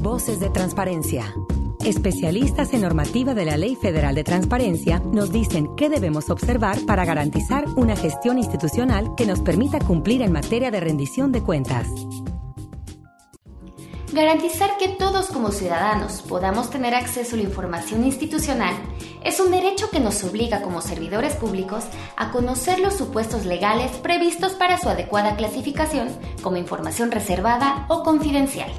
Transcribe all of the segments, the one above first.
Voces de Transparencia. Especialistas en normativa de la Ley Federal de Transparencia nos dicen qué debemos observar para garantizar una gestión institucional que nos permita cumplir en materia de rendición de cuentas. Garantizar que todos como ciudadanos podamos tener acceso a la información institucional es un derecho que nos obliga como servidores públicos a conocer los supuestos legales previstos para su adecuada clasificación como información reservada o confidencial.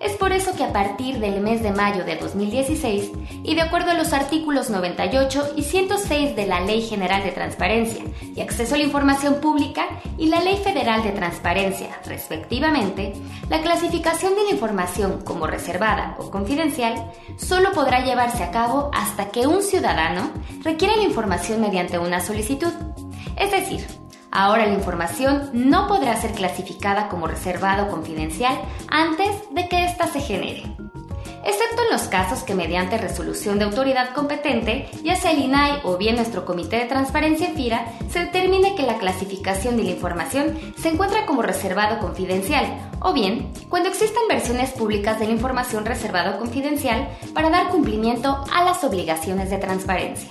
Es por eso que a partir del mes de mayo de 2016, y de acuerdo a los artículos 98 y 106 de la Ley General de Transparencia y Acceso a la Información Pública y la Ley Federal de Transparencia, respectivamente, la clasificación de la información como reservada o confidencial solo podrá llevarse a cabo hasta que un ciudadano requiera la información mediante una solicitud. Es decir, Ahora la información no podrá ser clasificada como reservada o confidencial antes de que ésta se genere. Excepto en los casos que mediante resolución de autoridad competente, ya sea el INAI o bien nuestro Comité de Transparencia FIRA, se determine que la clasificación de la información se encuentra como reservado confidencial, o bien cuando existan versiones públicas de la información reservada o confidencial para dar cumplimiento a las obligaciones de transparencia.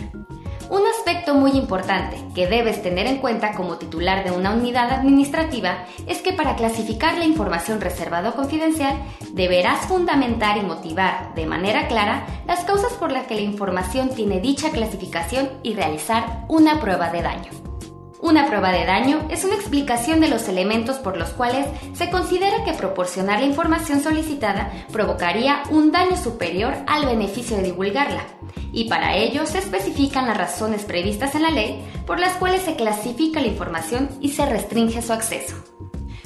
Un aspecto muy importante que debes tener en cuenta como titular de una unidad administrativa es que para clasificar la información reservada o confidencial deberás fundamentar y motivar de manera clara las causas por las que la información tiene dicha clasificación y realizar una prueba de daño. Una prueba de daño es una explicación de los elementos por los cuales se considera que proporcionar la información solicitada provocaría un daño superior al beneficio de divulgarla, y para ello se especifican las razones previstas en la ley por las cuales se clasifica la información y se restringe su acceso.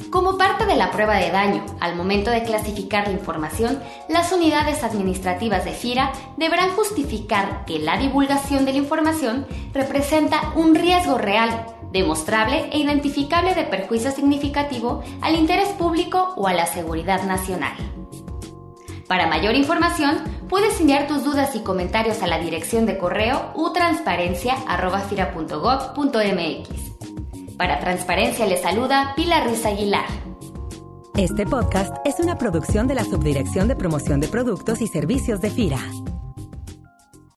Como parte de la prueba de daño, al momento de clasificar la información, las unidades administrativas de FIRA deberán justificar que la divulgación de la información representa un riesgo real demostrable e identificable de perjuicio significativo al interés público o a la seguridad nacional. Para mayor información, puedes enviar tus dudas y comentarios a la dirección de correo utransparencia.fira.gov.mx. Para Transparencia le saluda Pilar Ruiz Aguilar. Este podcast es una producción de la Subdirección de Promoción de Productos y Servicios de FIRA.